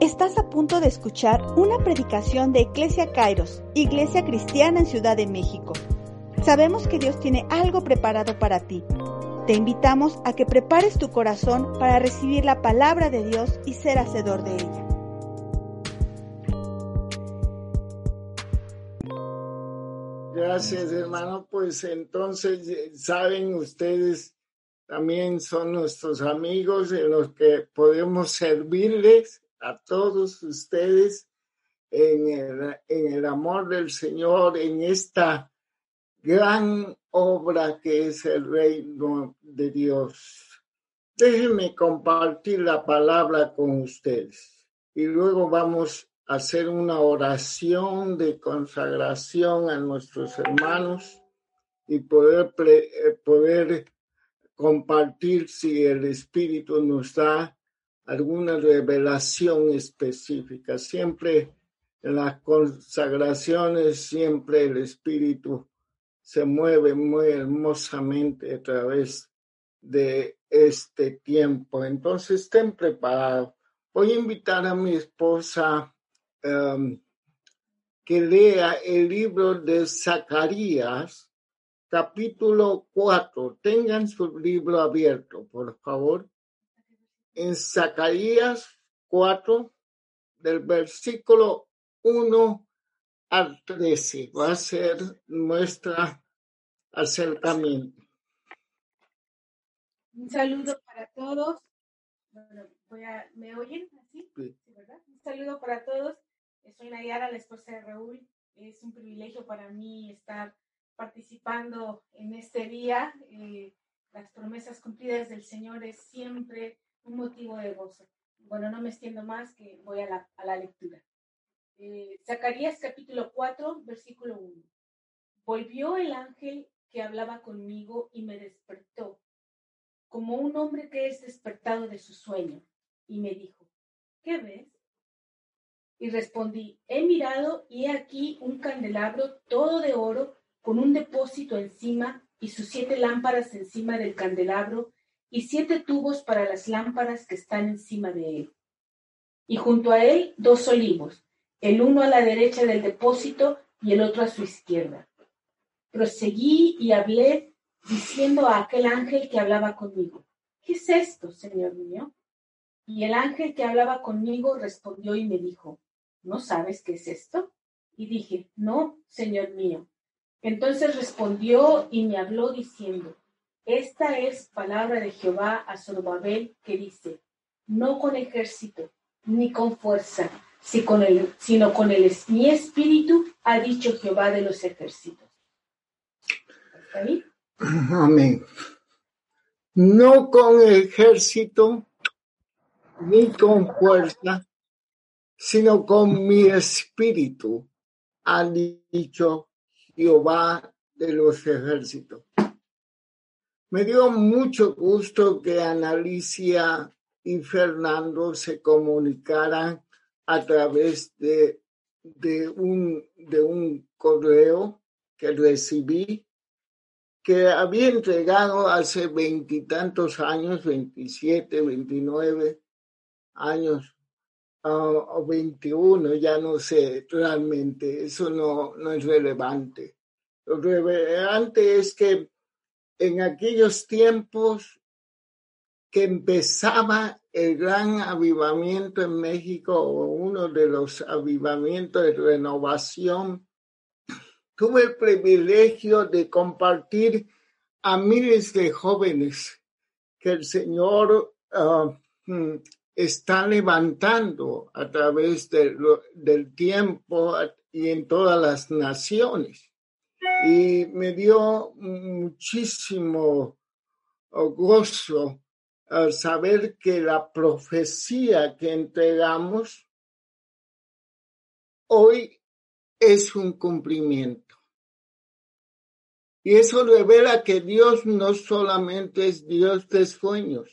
Estás a punto de escuchar una predicación de Iglesia Kairos, Iglesia Cristiana en Ciudad de México. Sabemos que Dios tiene algo preparado para ti. Te invitamos a que prepares tu corazón para recibir la palabra de Dios y ser hacedor de ella. Gracias, hermano. Pues entonces, saben ustedes, también son nuestros amigos en los que podemos servirles a todos ustedes en el, en el amor del Señor, en esta gran obra que es el reino de Dios. Déjenme compartir la palabra con ustedes y luego vamos hacer una oración de consagración a nuestros hermanos y poder, eh, poder compartir si el Espíritu nos da alguna revelación específica. Siempre en las consagraciones, siempre el Espíritu se mueve muy hermosamente a través de este tiempo. Entonces estén preparados. Voy a invitar a mi esposa um, que lea el libro de Zacarías, capítulo 4. Tengan su libro abierto, por favor en Zacarías 4, del versículo 1 al 13. Va a ser nuestra acercamiento. Un saludo para todos. ¿Me oyen así? Sí. ¿verdad? Un saludo para todos. Soy Nayara, la esposa de Raúl. Es un privilegio para mí estar participando en este día. Eh, las promesas cumplidas del Señor es siempre un motivo de gozo. Bueno, no me extiendo más, que voy a la, lectura. Eh, Zacarías capítulo 4, versículo 1. Volvió el ángel que hablaba conmigo y me despertó, como un hombre que es despertado de su sueño, y me dijo, ¿qué ves? Y respondí, he mirado y he aquí un candelabro todo de oro con un depósito encima y sus siete lámparas encima del candelabro y siete tubos para las lámparas que están encima de él. Y junto a él dos olivos, el uno a la derecha del depósito y el otro a su izquierda. Proseguí y hablé diciendo a aquel ángel que hablaba conmigo, ¿qué es esto, Señor mío? Y el ángel que hablaba conmigo respondió y me dijo, ¿no sabes qué es esto? Y dije, no, Señor mío. Entonces respondió y me habló diciendo, esta es palabra de Jehová a Zorobabel que dice, no con ejército ni con fuerza, sino con el, mi espíritu, ha dicho Jehová de los ejércitos. Amén. No con ejército ni con fuerza, sino con mi espíritu, ha dicho Jehová de los ejércitos. Me dio mucho gusto que Analicia y Fernando se comunicaran a través de, de, un, de un correo que recibí que había entregado hace veintitantos años, veintisiete, veintinueve años, o veintiuno, ya no sé realmente, eso no, no es relevante. Lo relevante es que en aquellos tiempos que empezaba el gran avivamiento en México, o uno de los avivamientos de renovación, tuve el privilegio de compartir a miles de jóvenes que el Señor ah, mm, está levantando a través del tiempo y en todas las naciones y me dio muchísimo gozo al saber que la profecía que entregamos hoy es un cumplimiento. Y eso revela que Dios no solamente es Dios de sueños,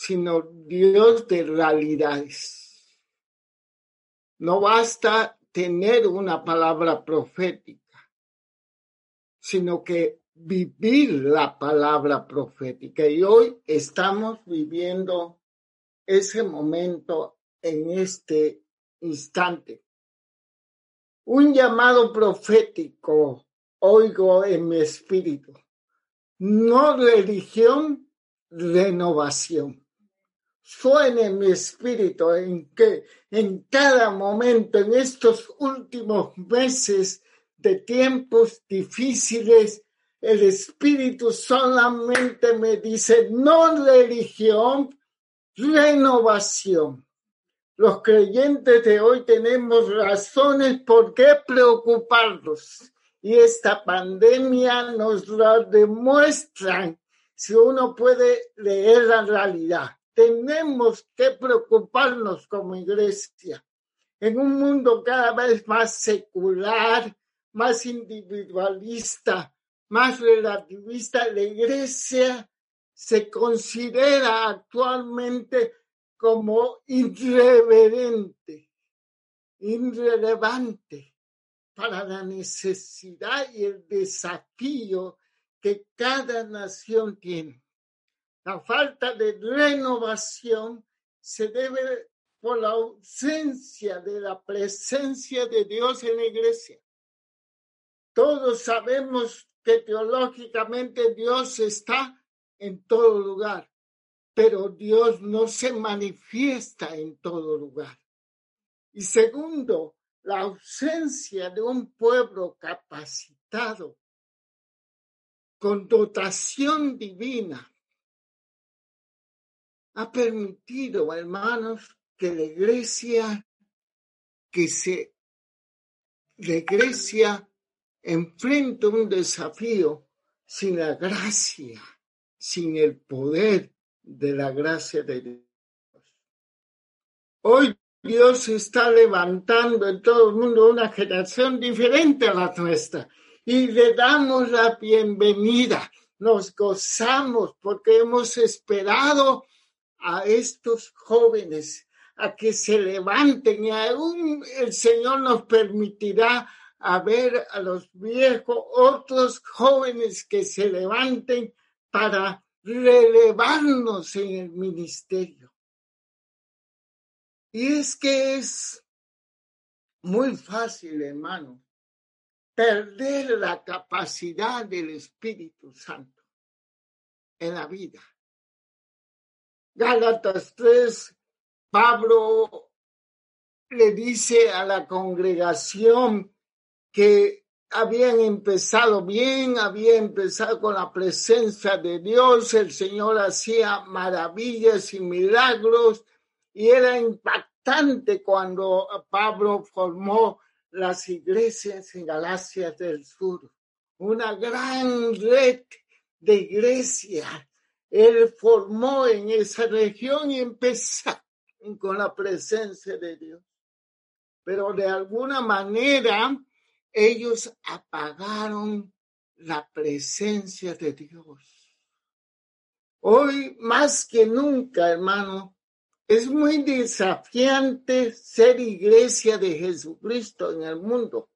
sino Dios de realidades. No basta tener una palabra profética, sino que vivir la palabra profética. Y hoy estamos viviendo ese momento en este instante. Un llamado profético oigo en mi espíritu. No religión, renovación. Suena en mi espíritu en que en cada momento, en estos últimos meses de tiempos difíciles, el espíritu solamente me dice, no religión, renovación. Los creyentes de hoy tenemos razones por qué preocuparnos y esta pandemia nos lo demuestra si uno puede leer la realidad. Tenemos que preocuparnos como iglesia en un mundo cada vez más secular, más individualista, más relativista. La iglesia se considera actualmente como irreverente, irrelevante para la necesidad y el desafío que cada nación tiene. La falta de renovación se debe por la ausencia de la presencia de Dios en la iglesia. Todos sabemos que teológicamente Dios está en todo lugar, pero Dios no se manifiesta en todo lugar. Y segundo, la ausencia de un pueblo capacitado con dotación divina ha permitido, hermanos, que la iglesia, que se, la iglesia enfrenta un desafío sin la gracia sin el poder de la gracia de Dios. Hoy Dios está levantando en todo el mundo una generación diferente a la nuestra y le damos la bienvenida. Nos gozamos porque hemos esperado a estos jóvenes a que se levanten y aún el Señor nos permitirá a ver a los viejos, otros jóvenes que se levanten para relevarnos en el ministerio. Y es que es muy fácil, hermano, perder la capacidad del Espíritu Santo en la vida. Gálatas 3, Pablo le dice a la congregación que habían empezado bien, había empezado con la presencia de Dios, el Señor hacía maravillas y milagros y era impactante cuando Pablo formó las iglesias en Galacia del Sur, una gran red de iglesias. Él formó en esa región y empezó con la presencia de Dios. Pero de alguna manera, ellos apagaron la presencia de Dios. Hoy más que nunca, hermano, es muy desafiante ser iglesia de Jesucristo en el mundo.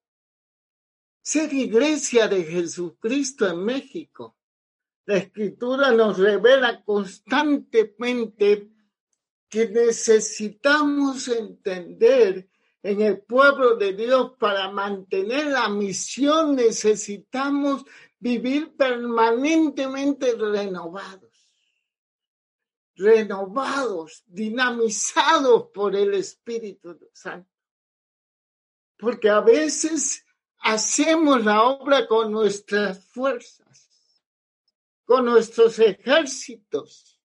Ser iglesia de Jesucristo en México. La escritura nos revela constantemente que necesitamos entender en el pueblo de Dios para mantener la misión necesitamos vivir permanentemente renovados, renovados, dinamizados por el Espíritu Santo. Porque a veces hacemos la obra con nuestras fuerzas, con nuestros ejércitos,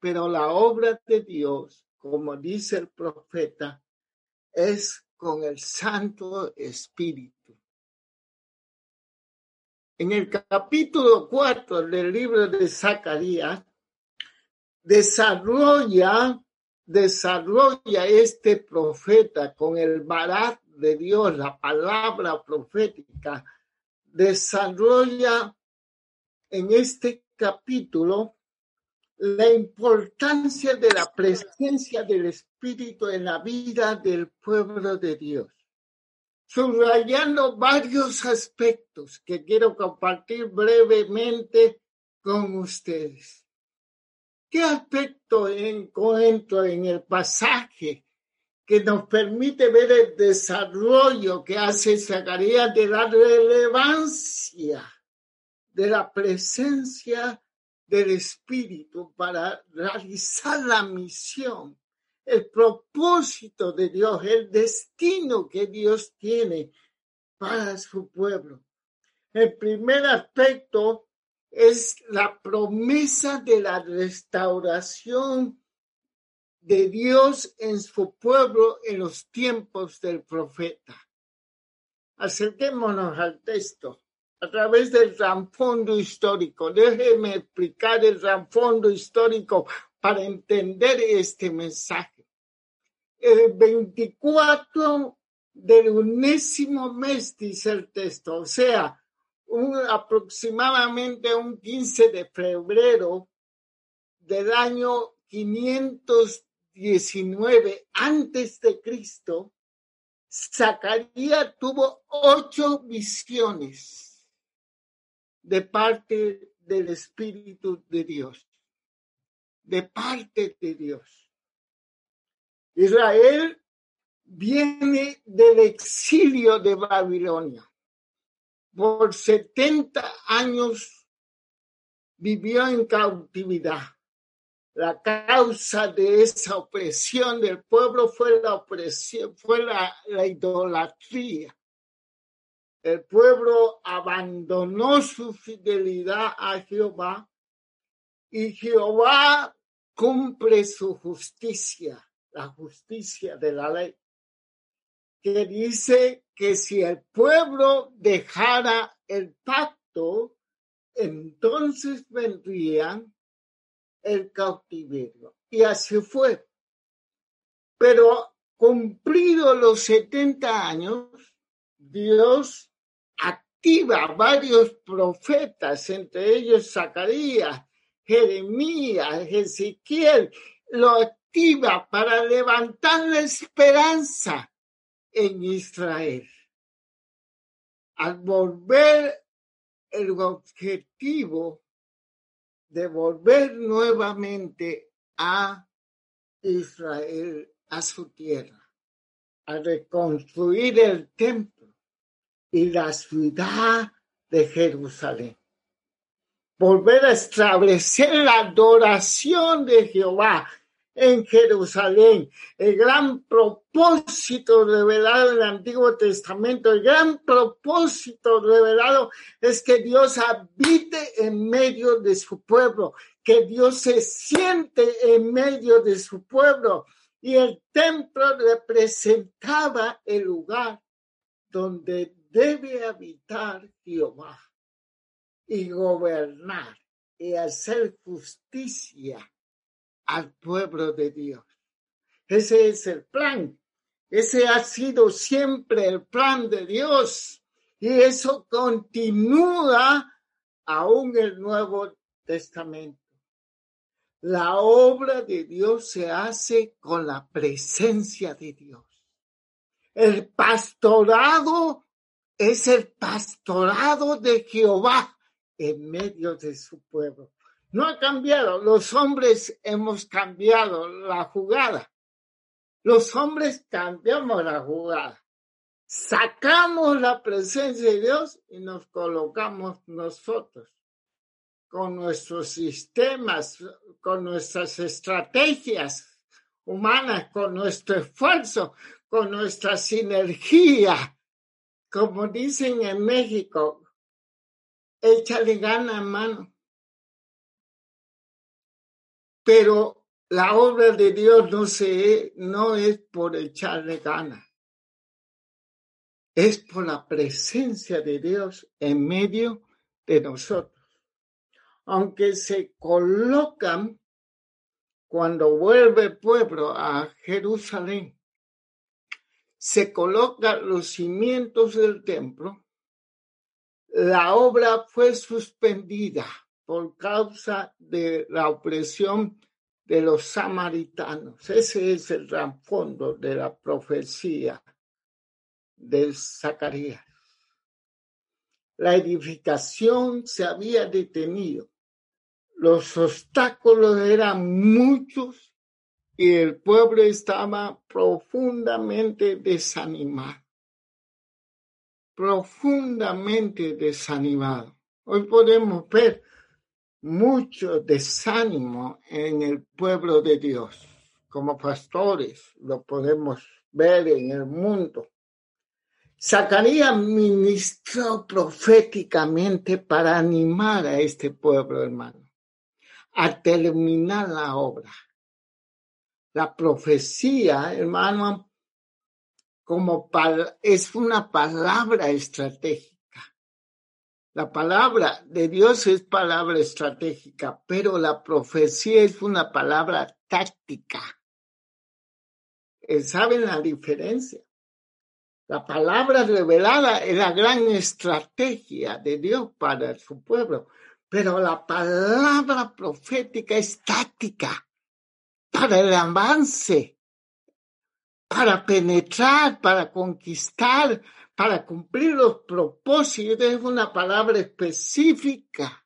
pero la obra de Dios, como dice el profeta, es con el Santo Espíritu. En el capítulo 4 del libro de Zacarías, desarrolla, desarrolla este profeta con el barat de Dios, la palabra profética, desarrolla en este capítulo la importancia de la presencia del Espíritu en la vida del pueblo de Dios. subrayando varios aspectos que quiero compartir brevemente con ustedes. ¿Qué aspecto encuentro en el pasaje que nos permite ver el desarrollo que hace Zacarías de la relevancia de la presencia del Espíritu para realizar la misión, el propósito de Dios, el destino que Dios tiene para su pueblo. El primer aspecto es la promesa de la restauración de Dios en su pueblo en los tiempos del profeta. Acerquémonos al texto a través del trasfondo histórico. Déjeme explicar el trasfondo histórico para entender este mensaje. El 24 del unésimo mes, dice el texto, o sea, aproximadamente un 15 de febrero del año 519 antes de Cristo, Zacarías tuvo ocho visiones de parte del Espíritu de Dios, de parte de Dios. Israel viene del exilio de Babilonia por 70 años vivió en cautividad. La causa de esa opresión del pueblo fue la opresión, fue la, la idolatría. El pueblo abandonó su fidelidad a Jehová y Jehová cumple su justicia, la justicia de la ley que dice que si el pueblo dejara el pacto, entonces vendría el cautiverio. Y así fue. Pero cumplidos los 70 años, Dios activa varios profetas, entre ellos Zacarías, Jeremías, Ezequiel, lo activa para levantar la esperanza en Israel. Al volver el objetivo de volver nuevamente a Israel, a su tierra, a reconstruir el templo y la ciudad de Jerusalén. Volver a establecer la adoración de Jehová en Jerusalén. El gran propósito revelado en el Antiguo Testamento, el gran propósito revelado es que Dios habite en medio de su pueblo, que Dios se siente en medio de su pueblo. Y el templo representaba el lugar donde debe habitar Jehová y gobernar y hacer justicia al pueblo de Dios. Ese es el plan. Ese ha sido siempre el plan de Dios. Y eso continúa aún el Nuevo Testamento. La obra de Dios se hace con la presencia de Dios. El pastorado es el pastorado de Jehová en medio de su pueblo. No ha cambiado. Los hombres hemos cambiado la jugada. Los hombres cambiamos la jugada. Sacamos la presencia de Dios y nos colocamos nosotros con nuestros sistemas, con nuestras estrategias humanas, con nuestro esfuerzo, con nuestra sinergia. Como dicen en México, échale gana, mano pero la obra de Dios no, se, no es por echarle ganas, es por la presencia de Dios en medio de nosotros. Aunque se colocan cuando vuelve el pueblo a Jerusalén, se colocan los cimientos del templo, la obra fue suspendida por causa de la opresión de los samaritanos. Ese es el trasfondo de la profecía de Zacarías. La edificación se había detenido. Los obstáculos eran muchos y el pueblo estaba profundamente desanimado. Profundamente desanimado. Hoy podemos ver mucho desánimo en el pueblo de Dios. Como pastores lo podemos ver en el mundo. Zacarías ministró proféticamente para animar a este pueblo, hermano, a terminar la obra. La profecía, hermano, como es una palabra estratégica. La palabra de Dios es palabra estratégica, pero la profecía es una palabra táctica. ¿Saben la diferencia? La palabra revelada es la gran estrategia de Dios para su pueblo, pero la palabra profética es táctica para el avance, para penetrar, para conquistar, para cumplir los propósitos. Es una palabra específica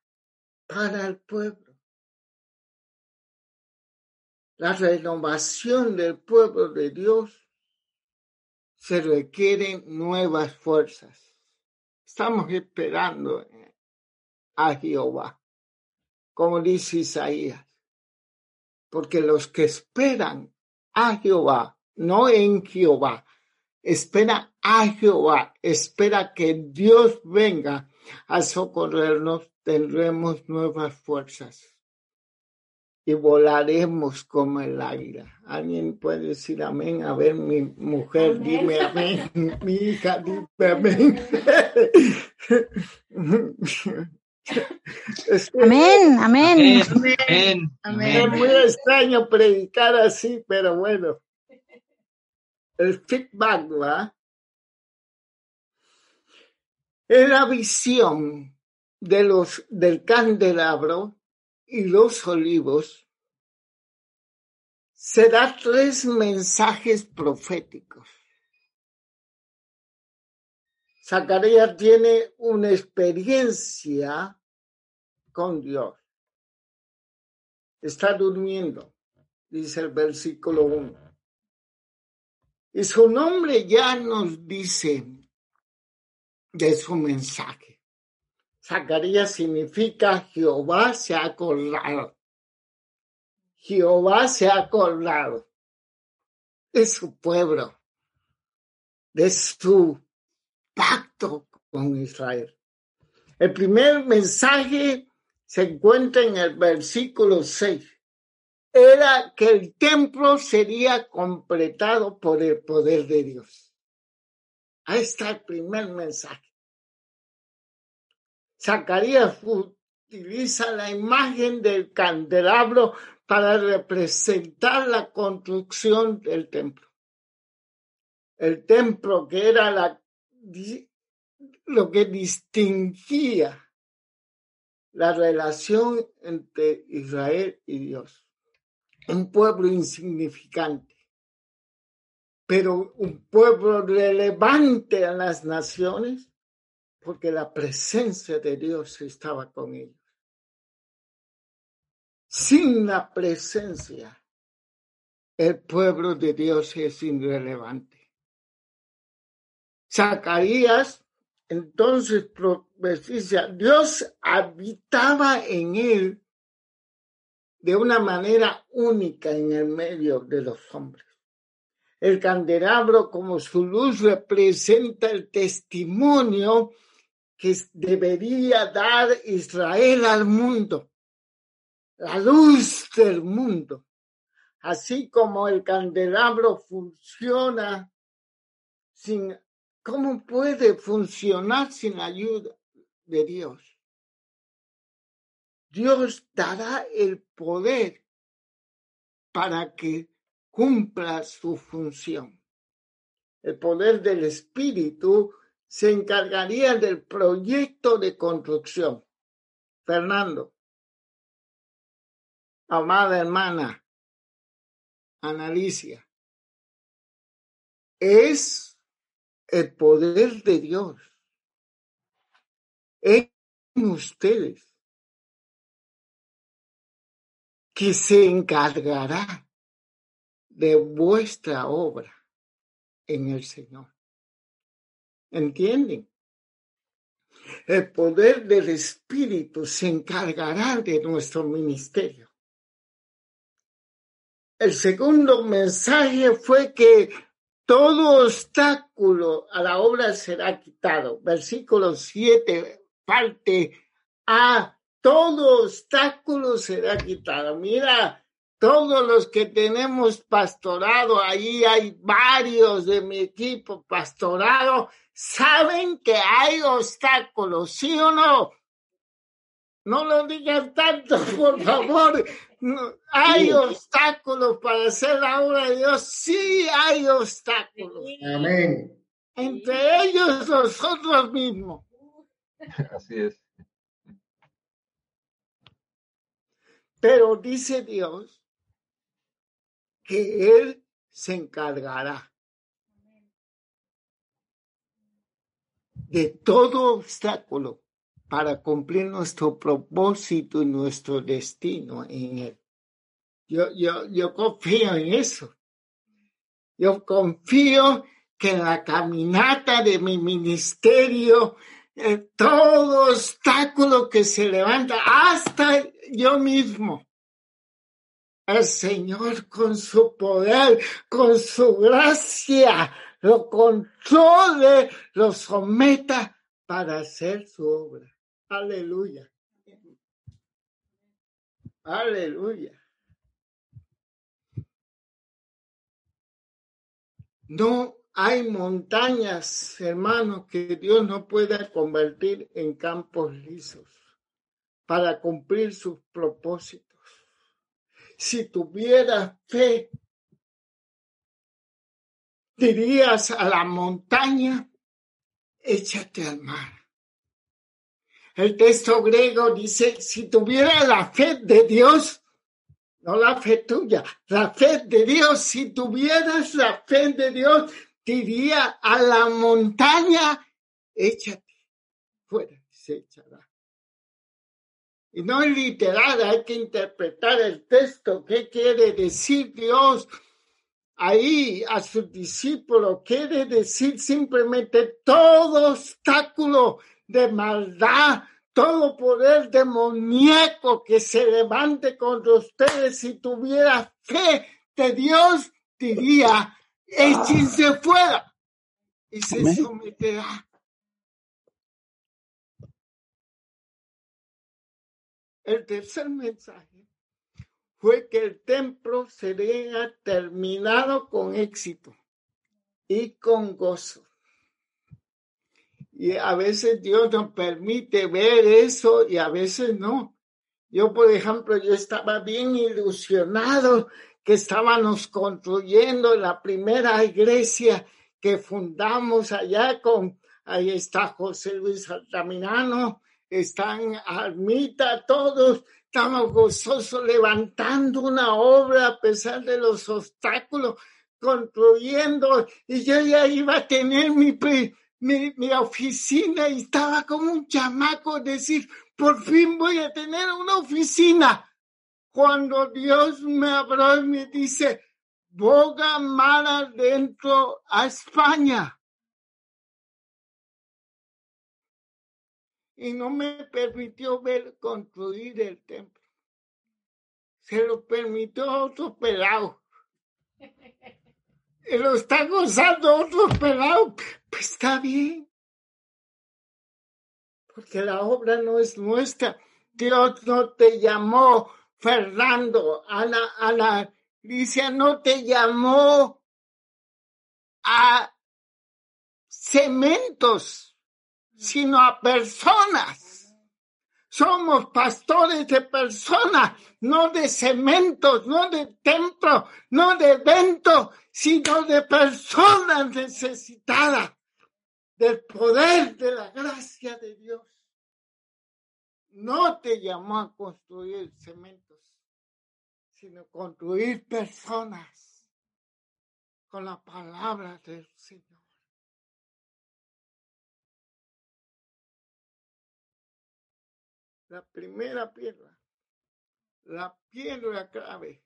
para el pueblo. La renovación del pueblo de Dios se requieren nuevas fuerzas. Estamos esperando a Jehová, como dice Isaías, porque los que esperan a Jehová, no en Jehová, espera a Jehová, espera que Dios venga a socorrernos, tendremos nuevas fuerzas y volaremos como el águila. ¿Alguien puede decir amén? A ver, mi mujer, dime amén. Mi hija, dime amén. amén, amén. Amén. amén. Es muy extraño predicar así, pero bueno. El feedback, ¿va? Es la visión de los, del candelabro y los olivos se da tres mensajes proféticos. Zacarías tiene una experiencia con Dios. Está durmiendo, dice el versículo 1. Y su nombre ya nos dice de su mensaje. Zacarías significa Jehová se ha acordado. Jehová se ha acordado de su pueblo, de su pacto con Israel. El primer mensaje se encuentra en el versículo 6. Era que el templo sería completado por el poder de Dios. Ahí está el primer mensaje. Zacarías utiliza la imagen del candelabro para representar la construcción del templo. El templo que era la, lo que distinguía la relación entre Israel y Dios. Un pueblo insignificante, pero un pueblo relevante a las naciones porque la presencia de Dios estaba con ellos. Sin la presencia, el pueblo de Dios es irrelevante. Zacarías entonces profetiza, Dios habitaba en él de una manera única en el medio de los hombres. El candelabro como su luz representa el testimonio que debería dar Israel al mundo, la luz del mundo, así como el candelabro funciona sin, ¿cómo puede funcionar sin ayuda de Dios? Dios dará el poder para que cumpla su función. El poder del Espíritu se encargaría del proyecto de construcción. Fernando, amada hermana, Analicia, es el poder de Dios en ustedes que se encargará de vuestra obra en el Señor. ¿Entienden? El poder del Espíritu se encargará de nuestro ministerio. El segundo mensaje fue que todo obstáculo a la obra será quitado. Versículo 7, parte A, todo obstáculo será quitado. Mira, todos los que tenemos pastorado, ahí hay varios de mi equipo pastorado, saben que hay obstáculos, ¿sí o no? No lo digan tanto, por favor. Hay obstáculos para hacer la obra de Dios. Sí hay obstáculos. Amén. Entre ellos nosotros mismos. Así es. Pero dice Dios que Él se encargará de todo obstáculo para cumplir nuestro propósito y nuestro destino en Él. Yo, yo, yo confío en eso. Yo confío que en la caminata de mi ministerio, todo obstáculo que se levanta, hasta yo mismo, el Señor con su poder, con su gracia, lo controle, lo someta para hacer su obra. Aleluya. Aleluya. No hay montañas, hermanos, que Dios no pueda convertir en campos lisos para cumplir sus propósitos. Si tuviera fe, dirías a la montaña, échate al mar. El texto griego dice, si tuviera la fe de Dios, no la fe tuya, la fe de Dios, si tuvieras la fe de Dios, diría a la montaña, échate fuera, se echará. Y no es literal, hay que interpretar el texto, qué quiere decir Dios ahí a su discípulo, quiere decir simplemente todo obstáculo de maldad, todo poder demoníaco que se levante contra ustedes si tuviera fe de Dios, diría, échense fuera y se someterá. El tercer mensaje fue que el templo sería terminado con éxito y con gozo. Y a veces Dios nos permite ver eso y a veces no. Yo, por ejemplo, yo estaba bien ilusionado que estábamos construyendo la primera iglesia que fundamos allá con, ahí está José Luis Altamirano, están Almita, todos estamos gozosos levantando una obra a pesar de los obstáculos, construyendo, y yo ya iba a tener mi, mi, oficina estaba como un chamaco decir, por fin voy a tener una oficina. Cuando Dios me habló y me dice, boga mal adentro a España. Y no me permitió ver construir el templo. Se lo permitió otro pelado. Lo está gozando otro pelado pues está bien. Porque la obra no es nuestra. Dios no te llamó, Fernando, Ana, Ana, Alicia no te llamó a cementos, sino a personas. Somos pastores de personas, no de cementos, no de templos, no de eventos, sino de personas necesitadas del poder de la gracia de Dios. No te llamó a construir cementos, sino construir personas con la palabra del Señor. La primera piedra, la piedra clave,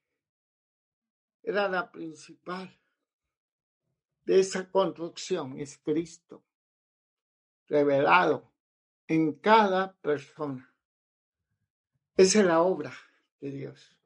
era la principal de esa construcción, es Cristo, revelado en cada persona. Esa es la obra de Dios.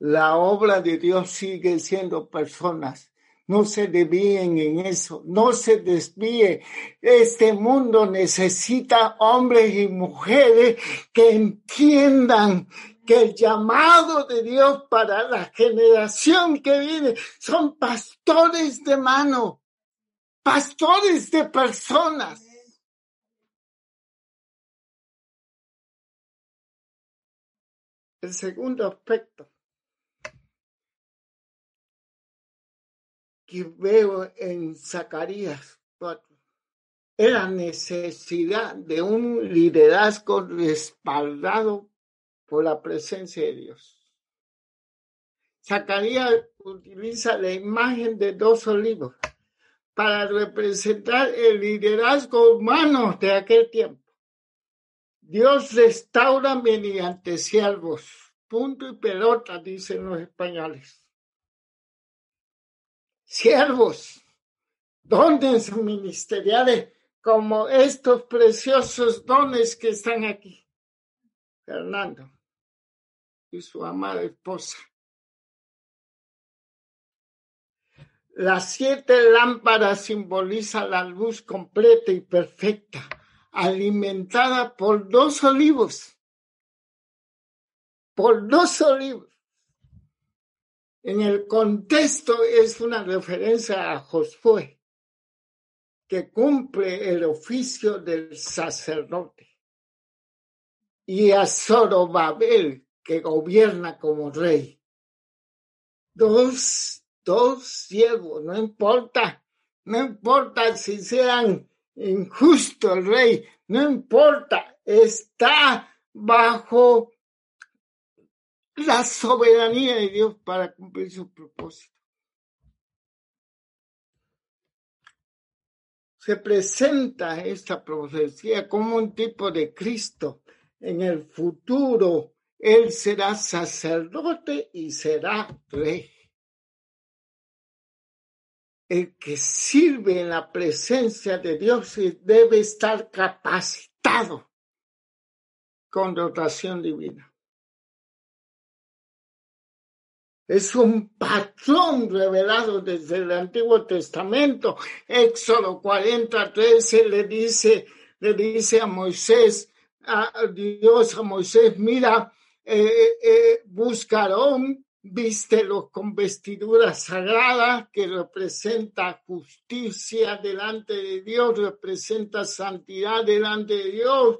La obra de Dios sigue siendo personas. No se desvíen en eso, no se desvíe. Este mundo necesita hombres y mujeres que entiendan que el llamado de Dios para la generación que viene son pastores de mano, pastores de personas. El segundo aspecto que veo en Zacarías 4 es la necesidad de un liderazgo respaldado por la presencia de Dios. Zacarías utiliza la imagen de dos olivos para representar el liderazgo humano de aquel tiempo. Dios restaura mediante siervos, punto y pelota, dicen los españoles siervos, dones ministeriales como estos preciosos dones que están aquí. Fernando y su amada esposa. Las siete lámparas simbolizan la luz completa y perfecta, alimentada por dos olivos. Por dos olivos. En el contexto es una referencia a Josué, que cumple el oficio del sacerdote, y a Zorobabel, que gobierna como rey. Dos, dos siervos, no importa, no importa si sean injusto el rey, no importa, está bajo la soberanía de Dios para cumplir su propósito. Se presenta esta profecía como un tipo de Cristo. En el futuro, Él será sacerdote y será rey. El que sirve en la presencia de Dios debe estar capacitado con dotación divina. Es un patrón revelado desde el Antiguo Testamento. Éxodo 43 le dice, le dice a Moisés, a Dios a Moisés, mira, eh, eh, buscaron, vístelo con vestiduras sagradas que representa justicia delante de Dios, representa santidad delante de Dios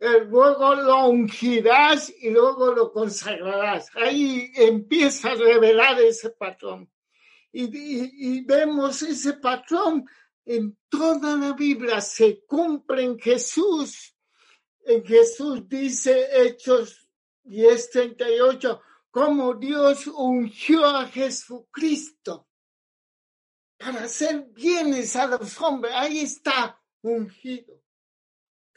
luego lo ungirás y luego lo consagrarás. Ahí empieza a revelar ese patrón. Y, vemos ese patrón en toda la Biblia, se cumple en Jesús. En Jesús dice Hechos 10:38, como Dios ungió a Jesucristo para hacer bienes a los hombres. Ahí está ungido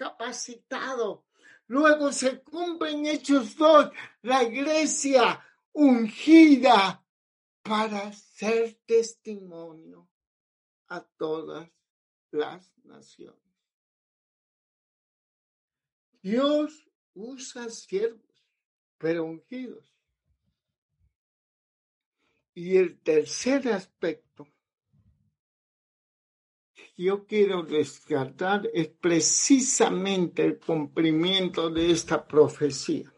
capacitado. Luego se cumple en Hechos 2 la iglesia ungida para ser testimonio a todas las naciones. Dios usa siervos, pero ungidos. Y el tercer aspecto yo quiero descartar es precisamente el cumplimiento de esta profecía.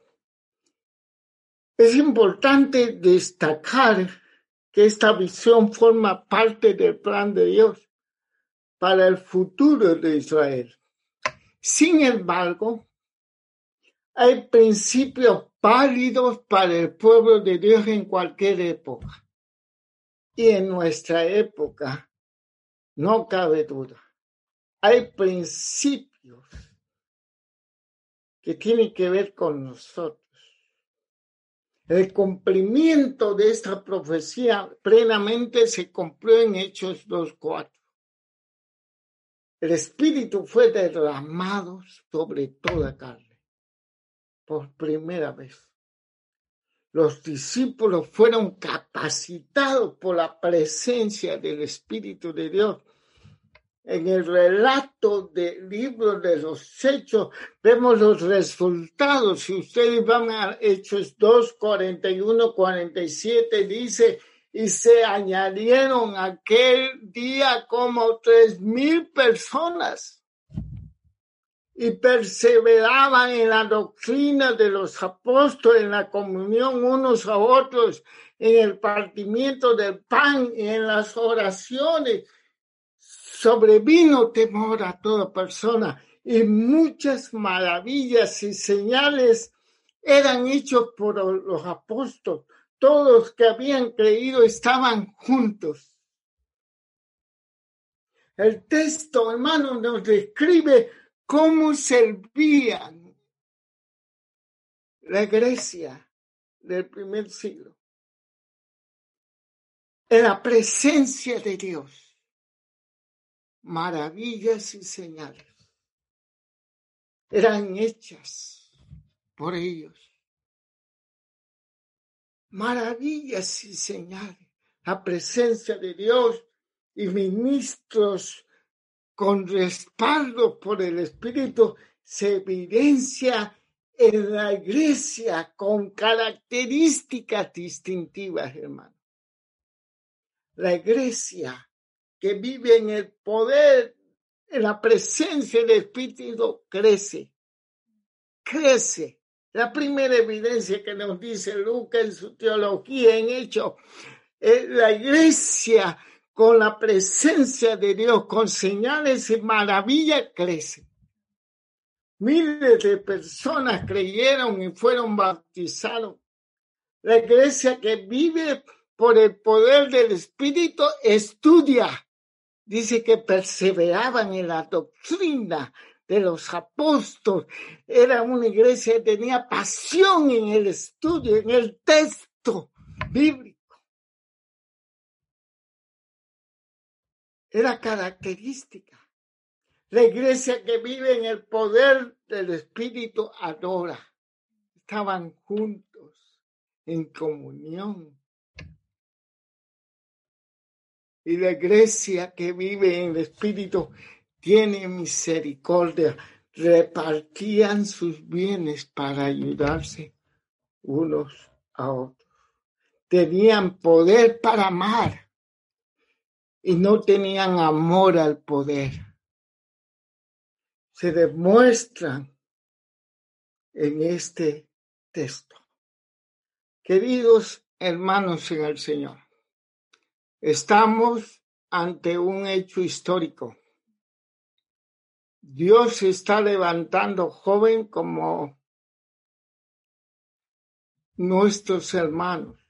Es importante destacar que esta visión forma parte del plan de Dios para el futuro de Israel. Sin embargo, hay principios válidos para el pueblo de Dios en cualquier época. Y en nuestra época no cabe duda. Hay principios que tienen que ver con nosotros. El cumplimiento de esta profecía plenamente se cumplió en Hechos 2.4. El Espíritu fue derramado sobre toda carne. por primera vez. Los discípulos fueron capacitados por la presencia del Espíritu de Dios. En el relato del libro de los Hechos vemos los resultados. Si ustedes van a Hechos 2, 41, 47, dice, y se añadieron aquel día como tres mil personas y perseveraban en la doctrina de los apóstoles, en la comunión unos a otros, en el partimiento del pan y en las oraciones. Sobrevino temor a toda persona y muchas maravillas y señales eran hechos por los apóstoles. Todos que habían creído estaban juntos. El texto, hermano, nos describe cómo servían la iglesia del primer siglo en la presencia de Dios. Maravillas y señales eran hechas por ellos. Maravillas y señales. La presencia de Dios y ministros con respaldo por el Espíritu se evidencia en la iglesia con características distintivas, hermano. La iglesia que vive en el poder, en la presencia del Espíritu, crece, crece. La primera evidencia que nos dice Lucas en su teología en hecho, la iglesia con la presencia de Dios, con señales y maravillas, crece. Miles de personas creyeron y fueron bautizados. La iglesia que vive por el poder del Espíritu estudia. Dice que perseveraban en la doctrina de los apóstoles. Era una iglesia que tenía pasión en el estudio, en el texto bíblico. Era característica. La iglesia que vive en el poder del Espíritu adora. Estaban juntos en comunión. Y la iglesia que vive en el Espíritu tiene misericordia. Repartían sus bienes para ayudarse unos a otros. Tenían poder para amar y no tenían amor al poder. Se demuestran en este texto. Queridos hermanos en el Señor, estamos ante un hecho histórico. Dios está levantando joven como nuestros hermanos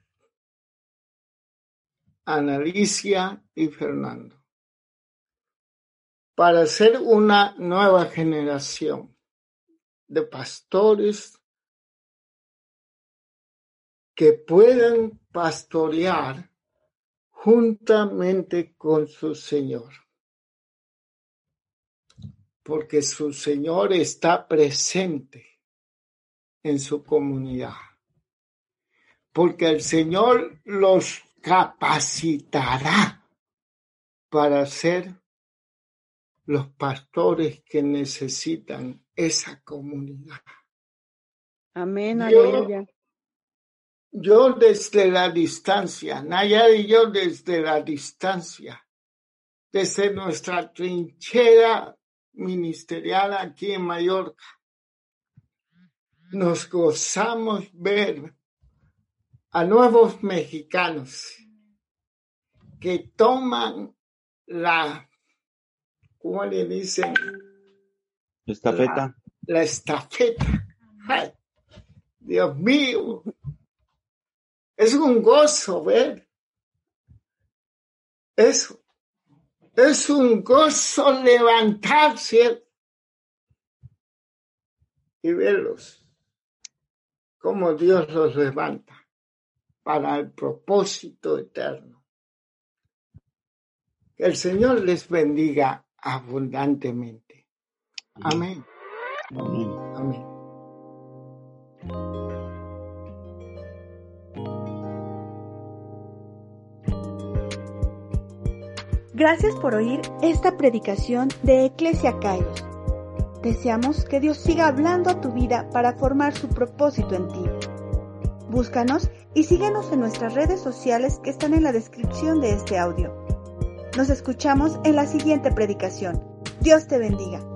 Analicia y Fernando, para ser una nueva generación de pastores que puedan pastorear juntamente con su Señor. Porque su Señor está presente en su comunidad. Porque el Señor los capacitará para ser los pastores que necesitan esa comunidad. Amén, aleluya. Yo desde la distancia, Naya y yo desde la distancia, desde nuestra trinchera ministerial aquí en Mallorca, nos gozamos ver a nuevos mexicanos que toman la, ¿cómo le dicen? Estafeta. La, estafeta. Dios mío. Es un gozo ver eso. Es un gozo levantarse y verlos, como Dios los levanta para el propósito eterno. Que el Señor les bendiga abundantemente. Amén. Amén. Amén. Gracias por oír esta predicación de Eclesia Deseamos que Dios siga hablando a tu vida para formar su propósito en ti. Búscanos y síguenos en nuestras redes sociales que están en la descripción de este audio. Nos escuchamos en la siguiente predicación. Dios te bendiga.